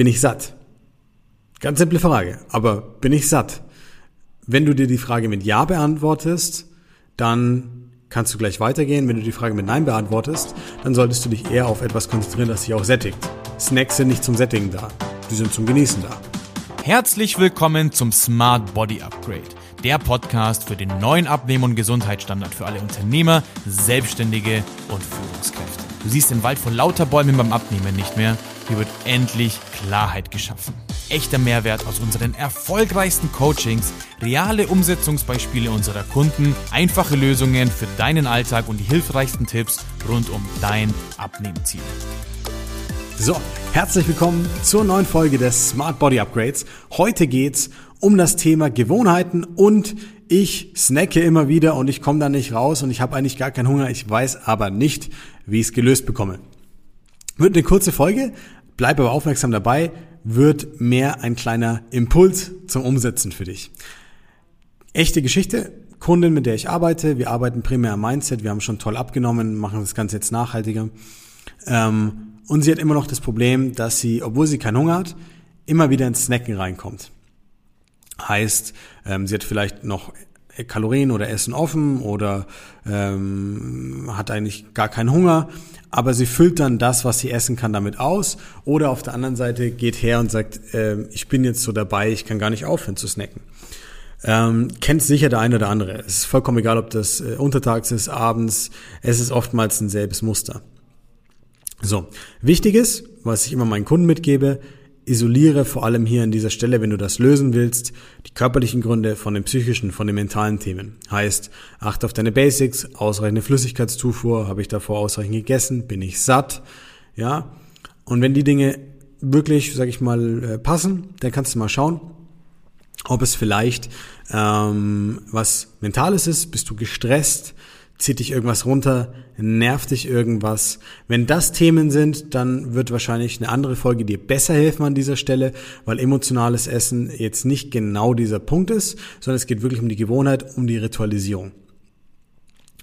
bin ich satt? Ganz simple Frage, aber bin ich satt? Wenn du dir die Frage mit Ja beantwortest, dann kannst du gleich weitergehen. Wenn du die Frage mit Nein beantwortest, dann solltest du dich eher auf etwas konzentrieren, das dich auch sättigt. Snacks sind nicht zum Sättigen da, die sind zum Genießen da. Herzlich willkommen zum Smart Body Upgrade, der Podcast für den neuen Abnehmen- und Gesundheitsstandard für alle Unternehmer, Selbstständige und Führungskräfte. Du siehst den Wald vor lauter Bäumen beim Abnehmen nicht mehr. Hier wird endlich Klarheit geschaffen. Echter Mehrwert aus unseren erfolgreichsten Coachings, reale Umsetzungsbeispiele unserer Kunden, einfache Lösungen für deinen Alltag und die hilfreichsten Tipps rund um dein Abnehmziel. So, herzlich willkommen zur neuen Folge des Smart Body Upgrades. Heute geht's um das Thema Gewohnheiten und ich snacke immer wieder und ich komme da nicht raus und ich habe eigentlich gar keinen Hunger. Ich weiß aber nicht, wie ich es gelöst bekomme. Wird eine kurze Folge, bleib aber aufmerksam dabei, wird mehr ein kleiner Impuls zum Umsetzen für dich. Echte Geschichte, Kundin, mit der ich arbeite, wir arbeiten primär am Mindset, wir haben schon toll abgenommen, machen das Ganze jetzt nachhaltiger. Ähm, und sie hat immer noch das Problem, dass sie, obwohl sie keinen Hunger hat, immer wieder ins Snacken reinkommt. Heißt, ähm, sie hat vielleicht noch Kalorien oder Essen offen oder ähm, hat eigentlich gar keinen Hunger, aber sie füllt dann das, was sie essen kann, damit aus. Oder auf der anderen Seite geht her und sagt, äh, ich bin jetzt so dabei, ich kann gar nicht aufhören zu snacken. Ähm, kennt sicher der eine oder andere. Es ist vollkommen egal, ob das äh, untertags ist, abends. Es ist oftmals ein selbes Muster. So, wichtig ist, was ich immer meinen Kunden mitgebe, isoliere vor allem hier an dieser Stelle, wenn du das lösen willst, die körperlichen Gründe von den psychischen, von den mentalen Themen. Heißt, achte auf deine Basics, ausreichende Flüssigkeitszufuhr, habe ich davor ausreichend gegessen, bin ich satt, ja. Und wenn die Dinge wirklich, sag ich mal, äh, passen, dann kannst du mal schauen, ob es vielleicht ähm, was Mentales ist, bist du gestresst, zieht dich irgendwas runter, nervt dich irgendwas. Wenn das Themen sind, dann wird wahrscheinlich eine andere Folge dir besser helfen an dieser Stelle, weil emotionales Essen jetzt nicht genau dieser Punkt ist, sondern es geht wirklich um die Gewohnheit, um die Ritualisierung.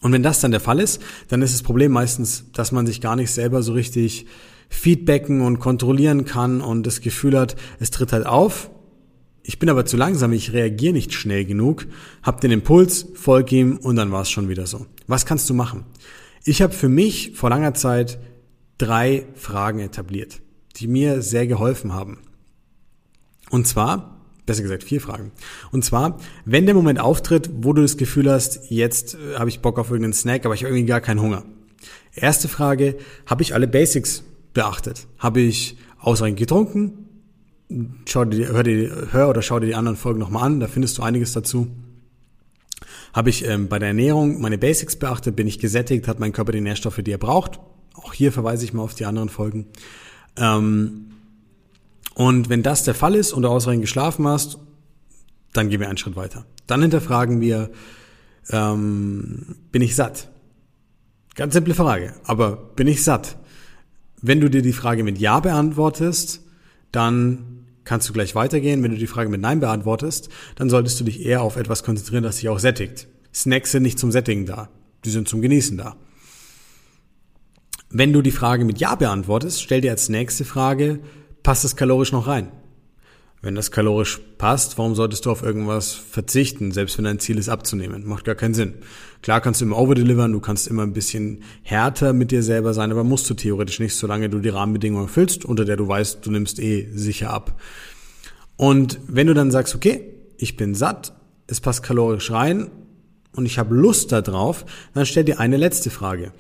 Und wenn das dann der Fall ist, dann ist das Problem meistens, dass man sich gar nicht selber so richtig feedbacken und kontrollieren kann und das Gefühl hat, es tritt halt auf, ich bin aber zu langsam, ich reagiere nicht schnell genug, hab den Impuls, folg ihm und dann war es schon wieder so. Was kannst du machen? Ich habe für mich vor langer Zeit drei Fragen etabliert, die mir sehr geholfen haben. Und zwar, besser gesagt vier Fragen. Und zwar, wenn der Moment auftritt, wo du das Gefühl hast, jetzt äh, habe ich Bock auf irgendeinen Snack, aber ich habe irgendwie gar keinen Hunger. Erste Frage, habe ich alle Basics beachtet? Habe ich ausreichend getrunken? Schau dir, hör, dir, hör oder schau dir die anderen Folgen nochmal an, da findest du einiges dazu. Habe ich ähm, bei der Ernährung meine Basics beachtet, bin ich gesättigt, hat mein Körper die Nährstoffe, die er braucht. Auch hier verweise ich mal auf die anderen Folgen. Ähm, und wenn das der Fall ist und du ausreichend geschlafen hast, dann gehen wir einen Schritt weiter. Dann hinterfragen wir, ähm, bin ich satt? Ganz simple Frage, aber bin ich satt? Wenn du dir die Frage mit Ja beantwortest, dann kannst du gleich weitergehen. Wenn du die Frage mit Nein beantwortest, dann solltest du dich eher auf etwas konzentrieren, das dich auch sättigt. Snacks sind nicht zum Sättigen da, die sind zum Genießen da. Wenn du die Frage mit Ja beantwortest, stell dir als nächste Frage, passt es kalorisch noch rein? Wenn das kalorisch passt, warum solltest du auf irgendwas verzichten, selbst wenn dein Ziel ist abzunehmen? Macht gar keinen Sinn. Klar kannst du immer overdelivern, du kannst immer ein bisschen härter mit dir selber sein, aber musst du theoretisch nicht, solange du die Rahmenbedingungen erfüllst, unter der du weißt, du nimmst eh sicher ab. Und wenn du dann sagst, okay, ich bin satt, es passt kalorisch rein und ich habe Lust darauf, dann stell dir eine letzte Frage.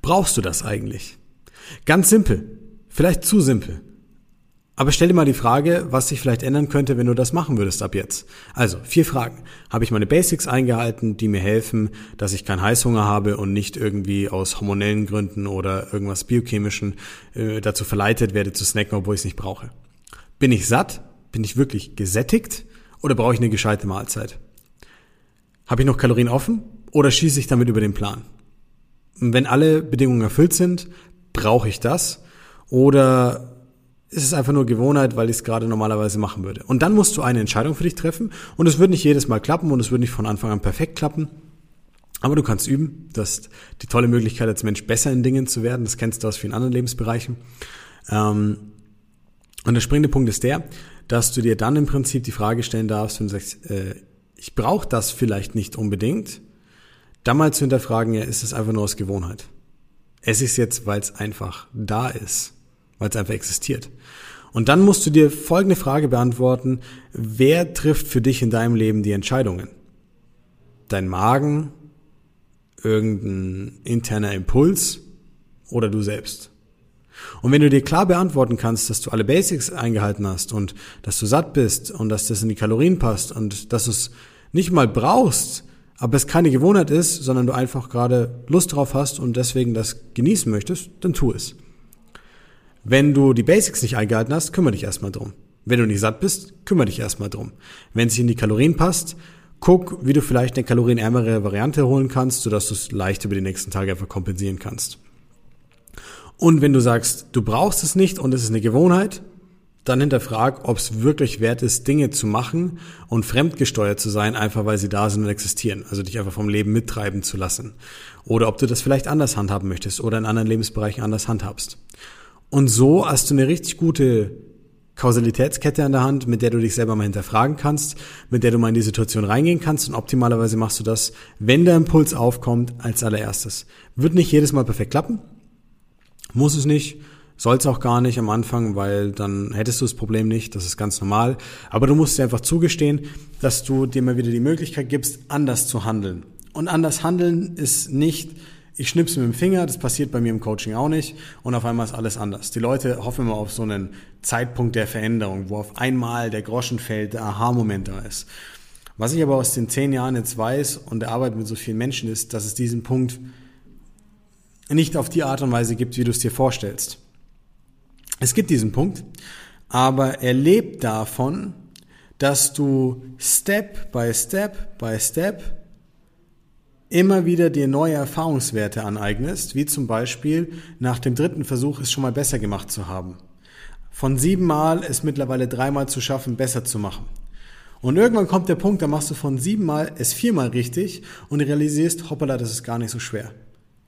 Brauchst du das eigentlich? Ganz simpel, vielleicht zu simpel. Aber stell dir mal die Frage, was sich vielleicht ändern könnte, wenn du das machen würdest ab jetzt. Also, vier Fragen. Habe ich meine Basics eingehalten, die mir helfen, dass ich keinen Heißhunger habe und nicht irgendwie aus hormonellen Gründen oder irgendwas biochemischen äh, dazu verleitet werde zu snacken, obwohl ich es nicht brauche? Bin ich satt? Bin ich wirklich gesättigt? Oder brauche ich eine gescheite Mahlzeit? Habe ich noch Kalorien offen? Oder schieße ich damit über den Plan? Wenn alle Bedingungen erfüllt sind, brauche ich das? Oder ist es einfach nur Gewohnheit, weil ich es gerade normalerweise machen würde. Und dann musst du eine Entscheidung für dich treffen und es wird nicht jedes Mal klappen und es wird nicht von Anfang an perfekt klappen. Aber du kannst üben. Du hast die tolle Möglichkeit, als Mensch besser in Dingen zu werden. Das kennst du aus vielen anderen Lebensbereichen. Ähm, Und der springende Punkt ist der, dass du dir dann im Prinzip die Frage stellen darfst, wenn du sagst, äh, ich brauche das vielleicht nicht unbedingt, dann mal zu hinterfragen, ja, ist es einfach nur aus Gewohnheit? Es ist jetzt, weil es einfach da ist, weil es einfach existiert. Und dann musst du dir folgende Frage beantworten, wer trifft für dich in deinem Leben die Entscheidungen? Dein Magen, irgendein interner Impuls oder du selbst? Und wenn du dir klar beantworten kannst, dass du alle Basics eingehalten hast und dass du satt bist und dass das in die Kalorien passt und dass du es nicht mal brauchst, aber es keine Gewohnheit ist, sondern du einfach gerade Lust drauf hast und deswegen das genießen möchtest, dann tu es. Wenn du die Basics nicht eingehalten hast, kümmere dich erstmal drum. Wenn du nicht satt bist, kümmere dich erstmal drum. Wenn es in die Kalorien passt, guck, wie du vielleicht eine kalorienärmere Variante holen kannst, sodass du es leicht über die nächsten Tage einfach kompensieren kannst. Und wenn du sagst, du brauchst es nicht und es ist eine Gewohnheit, dann hinterfrag, ob es wirklich wert ist, Dinge zu machen und fremdgesteuert zu sein, einfach weil sie da sind und existieren. Also dich einfach vom Leben mittreiben zu lassen. Oder ob du das vielleicht anders handhaben möchtest oder in anderen Lebensbereichen anders handhabst. Und so hast du eine richtig gute Kausalitätskette an der Hand, mit der du dich selber mal hinterfragen kannst, mit der du mal in die Situation reingehen kannst und optimalerweise machst du das, wenn der Impuls aufkommt, als allererstes. Wird nicht jedes Mal perfekt klappen, muss es nicht, soll es auch gar nicht am Anfang, weil dann hättest du das Problem nicht, das ist ganz normal. Aber du musst dir einfach zugestehen, dass du dir mal wieder die Möglichkeit gibst, anders zu handeln. Und anders handeln ist nicht, ich schnipse mit dem Finger, das passiert bei mir im Coaching auch nicht und auf einmal ist alles anders. Die Leute hoffen immer auf so einen Zeitpunkt der Veränderung, wo auf einmal der Groschen fällt, der Aha-Moment da ist. Was ich aber aus den zehn Jahren jetzt weiß und der Arbeit mit so vielen Menschen ist, dass es diesen Punkt nicht auf die Art und Weise gibt, wie du es dir vorstellst. Es gibt diesen Punkt, aber er lebt davon, dass du Step by Step by Step immer wieder dir neue Erfahrungswerte aneignest, wie zum Beispiel nach dem dritten Versuch es schon mal besser gemacht zu haben. Von siebenmal es mittlerweile dreimal zu schaffen, besser zu machen. Und irgendwann kommt der Punkt, da machst du von siebenmal es viermal richtig und realisierst, hoppala, das ist gar nicht so schwer.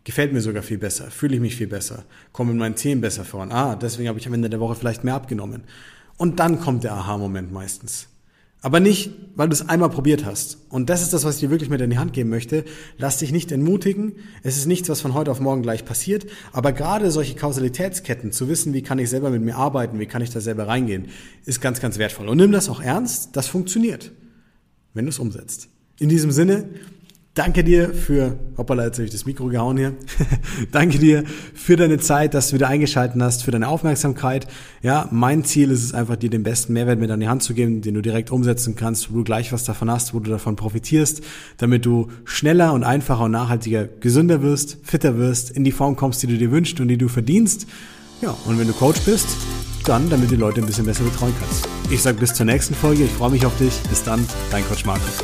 Gefällt mir sogar viel besser, fühle ich mich viel besser, komme in meinen Themen besser voran. Ah, deswegen habe ich am Ende der Woche vielleicht mehr abgenommen. Und dann kommt der Aha-Moment meistens. Aber nicht, weil du es einmal probiert hast. Und das ist das, was ich dir wirklich mit in die Hand geben möchte. Lass dich nicht entmutigen. Es ist nichts, was von heute auf morgen gleich passiert. Aber gerade solche Kausalitätsketten, zu wissen, wie kann ich selber mit mir arbeiten, wie kann ich da selber reingehen, ist ganz, ganz wertvoll. Und nimm das auch ernst. Das funktioniert, wenn du es umsetzt. In diesem Sinne, Danke dir für, hoppala, jetzt habe ich das Mikro gehauen hier. Danke dir für deine Zeit, dass du wieder eingeschaltet hast, für deine Aufmerksamkeit. Ja, mein Ziel ist es einfach, dir den besten Mehrwert mit an die Hand zu geben, den du direkt umsetzen kannst, wo du gleich was davon hast, wo du davon profitierst, damit du schneller und einfacher und nachhaltiger gesünder wirst, fitter wirst, in die Form kommst, die du dir wünschst und die du verdienst. Ja, und wenn du Coach bist, dann, damit du die Leute ein bisschen besser betreuen kannst. Ich sage bis zur nächsten Folge. Ich freue mich auf dich. Bis dann, dein Coach Markus.